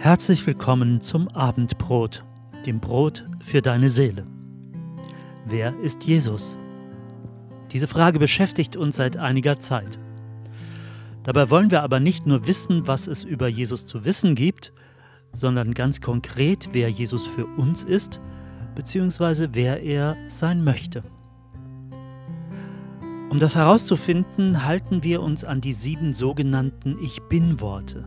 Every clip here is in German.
Herzlich willkommen zum Abendbrot, dem Brot für deine Seele. Wer ist Jesus? Diese Frage beschäftigt uns seit einiger Zeit. Dabei wollen wir aber nicht nur wissen, was es über Jesus zu wissen gibt, sondern ganz konkret, wer Jesus für uns ist, beziehungsweise wer er sein möchte. Um das herauszufinden, halten wir uns an die sieben sogenannten Ich bin-Worte,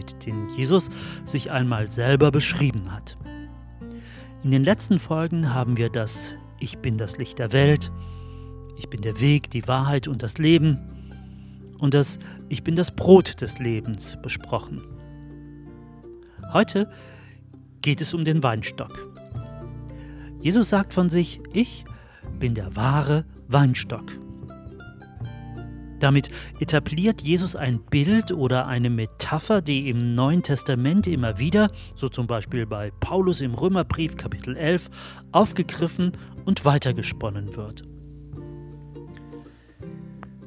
mit denen Jesus sich einmal selber beschrieben hat. In den letzten Folgen haben wir das Ich bin das Licht der Welt, Ich bin der Weg, die Wahrheit und das Leben und das Ich bin das Brot des Lebens besprochen. Heute geht es um den Weinstock. Jesus sagt von sich, ich bin der wahre Weinstock. Damit etabliert Jesus ein Bild oder eine Metapher, die im Neuen Testament immer wieder, so zum Beispiel bei Paulus im Römerbrief Kapitel 11, aufgegriffen und weitergesponnen wird.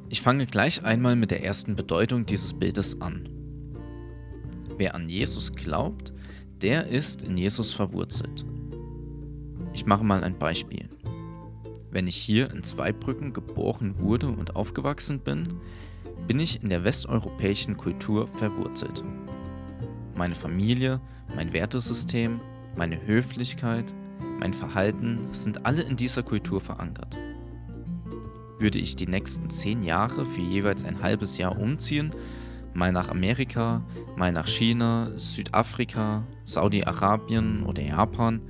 Ich fange gleich einmal mit der ersten Bedeutung dieses Bildes an. Wer an Jesus glaubt, der ist in Jesus verwurzelt. Ich mache mal ein Beispiel. Wenn ich hier in Zweibrücken geboren wurde und aufgewachsen bin, bin ich in der westeuropäischen Kultur verwurzelt. Meine Familie, mein Wertesystem, meine Höflichkeit, mein Verhalten sind alle in dieser Kultur verankert. Würde ich die nächsten zehn Jahre für jeweils ein halbes Jahr umziehen, mal nach Amerika, mal nach China, Südafrika, Saudi-Arabien oder Japan,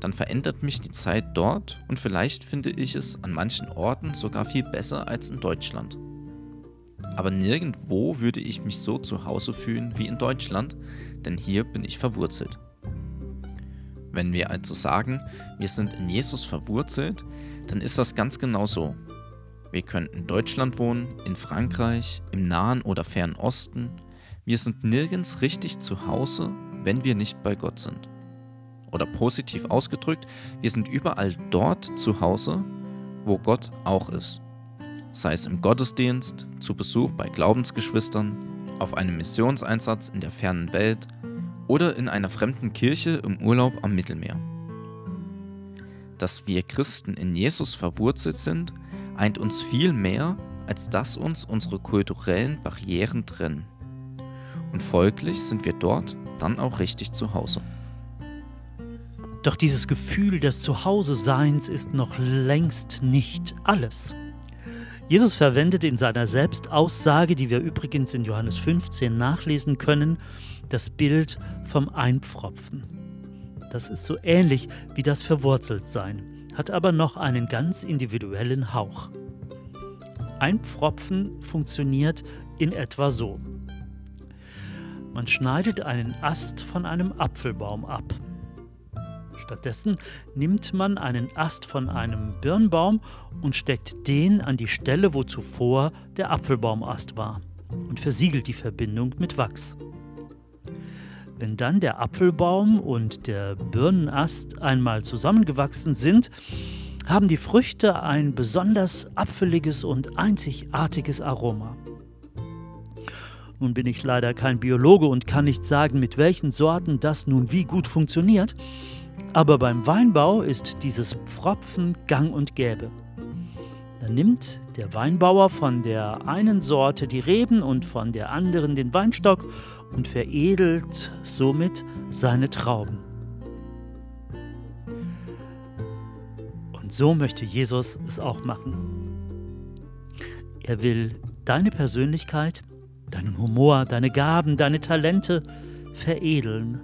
dann verändert mich die Zeit dort und vielleicht finde ich es an manchen Orten sogar viel besser als in Deutschland. Aber nirgendwo würde ich mich so zu Hause fühlen wie in Deutschland, denn hier bin ich verwurzelt. Wenn wir also sagen, wir sind in Jesus verwurzelt, dann ist das ganz genau so. Wir können in Deutschland wohnen, in Frankreich, im Nahen oder Fernen Osten. Wir sind nirgends richtig zu Hause, wenn wir nicht bei Gott sind. Oder positiv ausgedrückt, wir sind überall dort zu Hause, wo Gott auch ist. Sei es im Gottesdienst, zu Besuch bei Glaubensgeschwistern, auf einem Missionseinsatz in der fernen Welt oder in einer fremden Kirche im Urlaub am Mittelmeer. Dass wir Christen in Jesus verwurzelt sind, eint uns viel mehr, als dass uns unsere kulturellen Barrieren trennen. Und folglich sind wir dort dann auch richtig zu Hause. Doch dieses Gefühl des Zuhause-Seins ist noch längst nicht alles. Jesus verwendet in seiner Selbstaussage, die wir übrigens in Johannes 15 nachlesen können, das Bild vom Einpfropfen. Das ist so ähnlich wie das Verwurzeltsein, hat aber noch einen ganz individuellen Hauch. Einpfropfen funktioniert in etwa so. Man schneidet einen Ast von einem Apfelbaum ab. Stattdessen nimmt man einen Ast von einem Birnbaum und steckt den an die Stelle, wo zuvor der Apfelbaumast war und versiegelt die Verbindung mit Wachs. Wenn dann der Apfelbaum und der Birnenast einmal zusammengewachsen sind, haben die Früchte ein besonders apfeliges und einzigartiges Aroma. Nun bin ich leider kein Biologe und kann nicht sagen, mit welchen Sorten das nun wie gut funktioniert, aber beim Weinbau ist dieses Pfropfen gang und gäbe. Dann nimmt der Weinbauer von der einen Sorte die Reben und von der anderen den Weinstock und veredelt somit seine Trauben. Und so möchte Jesus es auch machen. Er will deine Persönlichkeit, deinen Humor, deine Gaben, deine Talente veredeln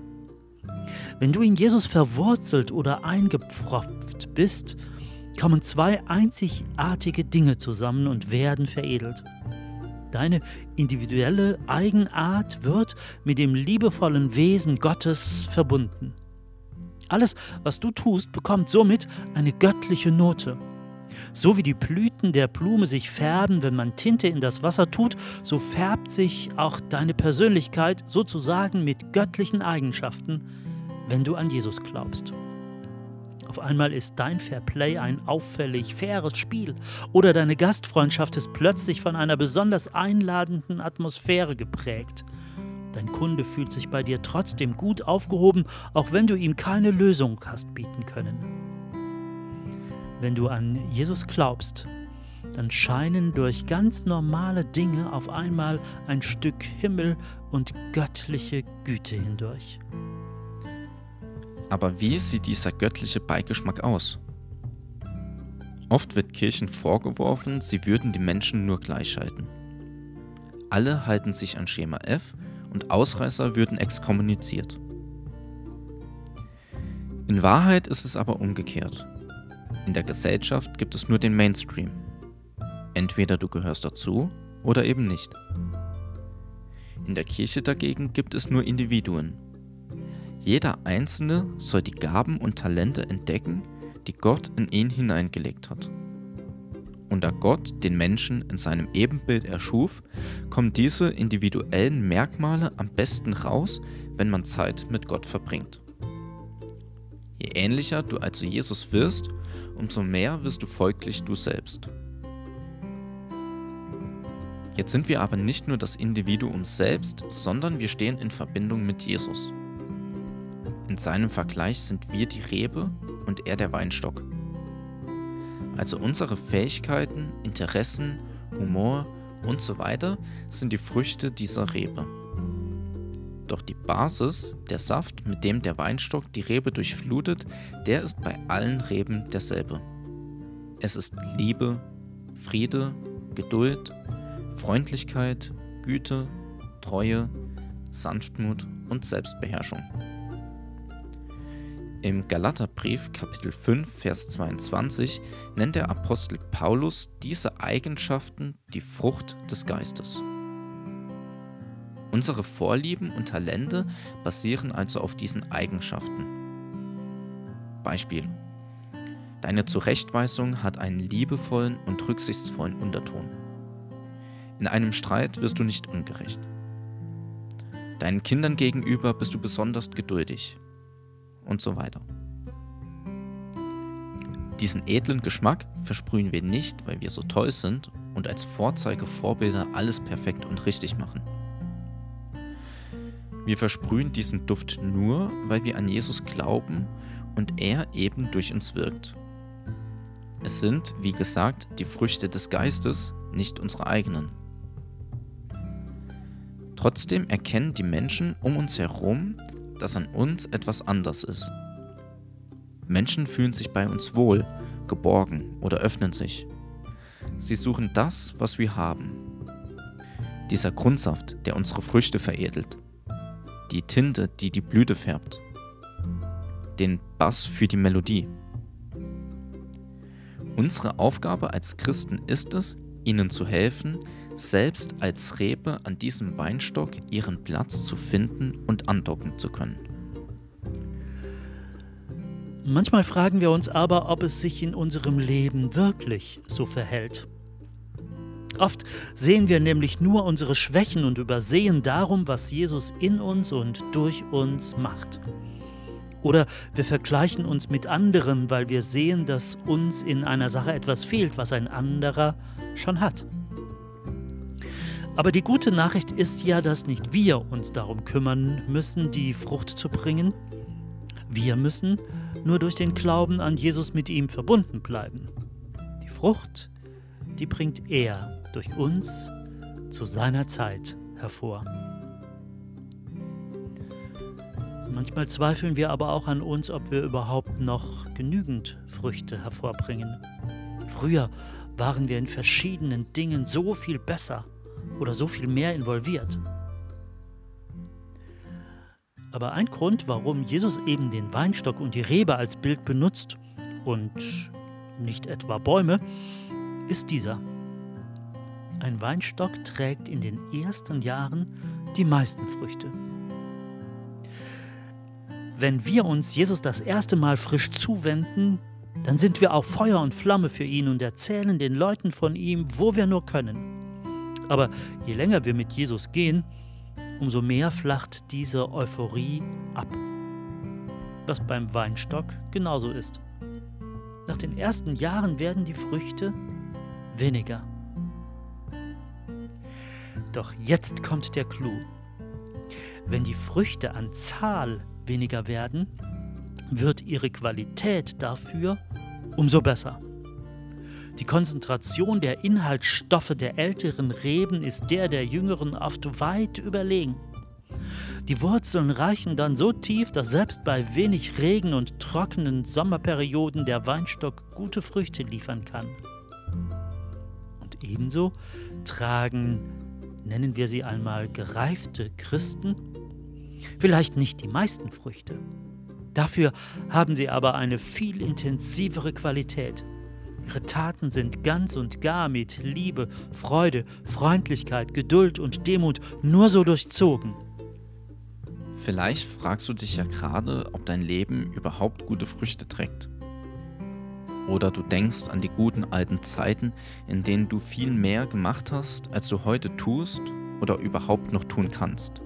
wenn du in Jesus verwurzelt oder eingepfropft bist, kommen zwei einzigartige Dinge zusammen und werden veredelt. Deine individuelle Eigenart wird mit dem liebevollen Wesen Gottes verbunden. Alles, was du tust, bekommt somit eine göttliche Note. So wie die Blüten der Blume sich färben, wenn man Tinte in das Wasser tut, so färbt sich auch deine Persönlichkeit sozusagen mit göttlichen Eigenschaften wenn du an Jesus glaubst. Auf einmal ist dein Fairplay ein auffällig faires Spiel oder deine Gastfreundschaft ist plötzlich von einer besonders einladenden Atmosphäre geprägt. Dein Kunde fühlt sich bei dir trotzdem gut aufgehoben, auch wenn du ihm keine Lösung hast bieten können. Wenn du an Jesus glaubst, dann scheinen durch ganz normale Dinge auf einmal ein Stück Himmel und göttliche Güte hindurch. Aber wie sieht dieser göttliche Beigeschmack aus? Oft wird Kirchen vorgeworfen, sie würden die Menschen nur gleichschalten. Alle halten sich an Schema F und Ausreißer würden exkommuniziert. In Wahrheit ist es aber umgekehrt. In der Gesellschaft gibt es nur den Mainstream. Entweder du gehörst dazu oder eben nicht. In der Kirche dagegen gibt es nur Individuen. Jeder Einzelne soll die Gaben und Talente entdecken die Gott in ihn hineingelegt hat. Und da Gott den Menschen in seinem Ebenbild erschuf, kommen diese individuellen Merkmale am besten raus, wenn man Zeit mit Gott verbringt. Je ähnlicher du also Jesus wirst, umso mehr wirst du folglich du selbst. Jetzt sind wir aber nicht nur das Individuum selbst, sondern wir stehen in Verbindung mit Jesus. In seinem Vergleich sind wir die Rebe und er der Weinstock. Also unsere Fähigkeiten, Interessen, Humor und so weiter sind die Früchte dieser Rebe. Doch die Basis, der Saft, mit dem der Weinstock die Rebe durchflutet, der ist bei allen Reben derselbe. Es ist Liebe, Friede, Geduld, Freundlichkeit, Güte, Treue, Sanftmut und Selbstbeherrschung. Im Galaterbrief Kapitel 5 Vers 22 nennt der Apostel Paulus diese Eigenschaften die Frucht des Geistes. Unsere Vorlieben und Talente basieren also auf diesen Eigenschaften. Beispiel. Deine Zurechtweisung hat einen liebevollen und rücksichtsvollen Unterton. In einem Streit wirst du nicht ungerecht. Deinen Kindern gegenüber bist du besonders geduldig und so weiter. Diesen edlen Geschmack versprühen wir nicht, weil wir so toll sind und als Vorzeigevorbilder alles perfekt und richtig machen. Wir versprühen diesen Duft nur, weil wir an Jesus glauben und er eben durch uns wirkt. Es sind, wie gesagt, die Früchte des Geistes, nicht unsere eigenen. Trotzdem erkennen die Menschen um uns herum, dass an uns etwas anders ist. Menschen fühlen sich bei uns wohl, geborgen oder öffnen sich. Sie suchen das, was wir haben. Dieser Grundsaft, der unsere Früchte veredelt. Die Tinte, die die Blüte färbt. Den Bass für die Melodie. Unsere Aufgabe als Christen ist es, ihnen zu helfen, selbst als Rebe an diesem Weinstock ihren Platz zu finden und andocken zu können. Manchmal fragen wir uns aber, ob es sich in unserem Leben wirklich so verhält. Oft sehen wir nämlich nur unsere Schwächen und übersehen darum, was Jesus in uns und durch uns macht. Oder wir vergleichen uns mit anderen, weil wir sehen, dass uns in einer Sache etwas fehlt, was ein anderer schon hat. Aber die gute Nachricht ist ja, dass nicht wir uns darum kümmern müssen, die Frucht zu bringen. Wir müssen nur durch den Glauben an Jesus mit ihm verbunden bleiben. Die Frucht, die bringt er durch uns zu seiner Zeit hervor. Manchmal zweifeln wir aber auch an uns, ob wir überhaupt noch genügend Früchte hervorbringen. Früher waren wir in verschiedenen Dingen so viel besser oder so viel mehr involviert. Aber ein Grund, warum Jesus eben den Weinstock und die Rebe als Bild benutzt und nicht etwa Bäume, ist dieser. Ein Weinstock trägt in den ersten Jahren die meisten Früchte. Wenn wir uns Jesus das erste Mal frisch zuwenden, dann sind wir auch Feuer und Flamme für ihn und erzählen den Leuten von ihm, wo wir nur können. Aber je länger wir mit Jesus gehen, umso mehr flacht diese Euphorie ab. Was beim Weinstock genauso ist. Nach den ersten Jahren werden die Früchte weniger. Doch jetzt kommt der Clou. Wenn die Früchte an Zahl weniger werden, wird ihre Qualität dafür umso besser. Die Konzentration der Inhaltsstoffe der älteren Reben ist der der jüngeren oft weit überlegen. Die Wurzeln reichen dann so tief, dass selbst bei wenig Regen und trockenen Sommerperioden der Weinstock gute Früchte liefern kann. Und ebenso tragen, nennen wir sie einmal gereifte Christen, vielleicht nicht die meisten Früchte. Dafür haben sie aber eine viel intensivere Qualität Ihre Taten sind ganz und gar mit Liebe, Freude, Freundlichkeit, Geduld und Demut nur so durchzogen. Vielleicht fragst du dich ja gerade, ob dein Leben überhaupt gute Früchte trägt. Oder du denkst an die guten alten Zeiten, in denen du viel mehr gemacht hast, als du heute tust oder überhaupt noch tun kannst.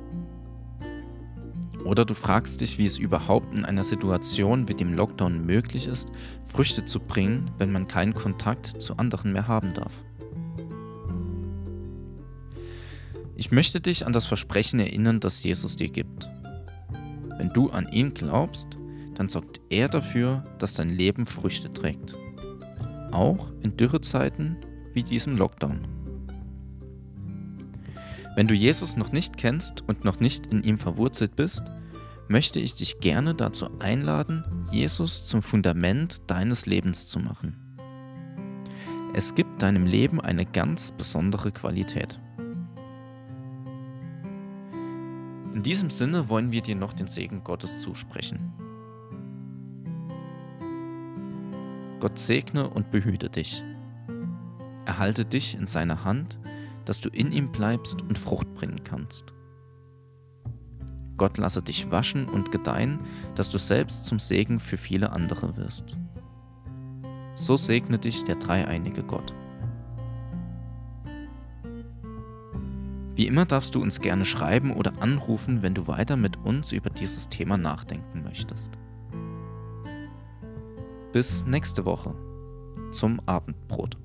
Oder du fragst dich, wie es überhaupt in einer Situation wie dem Lockdown möglich ist, Früchte zu bringen, wenn man keinen Kontakt zu anderen mehr haben darf. Ich möchte dich an das Versprechen erinnern, das Jesus dir gibt. Wenn du an ihn glaubst, dann sorgt er dafür, dass dein Leben Früchte trägt. Auch in Dürrezeiten wie diesem Lockdown. Wenn du Jesus noch nicht kennst und noch nicht in ihm verwurzelt bist, möchte ich dich gerne dazu einladen, Jesus zum Fundament deines Lebens zu machen. Es gibt deinem Leben eine ganz besondere Qualität. In diesem Sinne wollen wir dir noch den Segen Gottes zusprechen. Gott segne und behüte dich. Erhalte dich in seiner Hand, dass du in ihm bleibst und Frucht bringen kannst. Gott lasse dich waschen und gedeihen, dass du selbst zum Segen für viele andere wirst. So segne dich der dreieinige Gott. Wie immer darfst du uns gerne schreiben oder anrufen, wenn du weiter mit uns über dieses Thema nachdenken möchtest. Bis nächste Woche zum Abendbrot.